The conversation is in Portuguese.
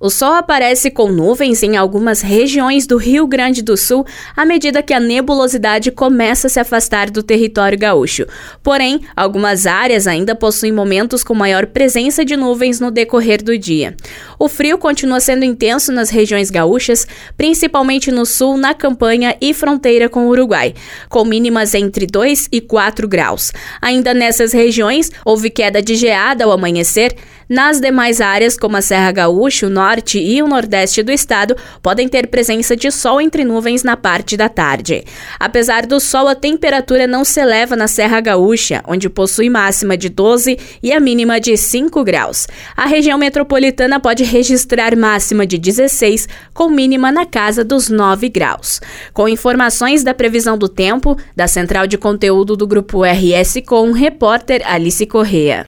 O sol aparece com nuvens em algumas regiões do Rio Grande do Sul à medida que a nebulosidade começa a se afastar do território gaúcho. Porém, algumas áreas ainda possuem momentos com maior presença de nuvens no decorrer do dia. O frio continua sendo intenso nas regiões gaúchas, principalmente no sul, na campanha e fronteira com o Uruguai, com mínimas entre 2 e 4 graus. Ainda nessas regiões, houve queda de geada ao amanhecer. Nas demais áreas, como a Serra Gaúcha, o norte e o nordeste do estado, podem ter presença de sol entre nuvens na parte da tarde. Apesar do sol, a temperatura não se eleva na Serra Gaúcha, onde possui máxima de 12 e a mínima de 5 graus. A região metropolitana pode registrar máxima de 16, com mínima na casa dos 9 graus. Com informações da previsão do tempo, da central de conteúdo do Grupo RS com repórter Alice Correa.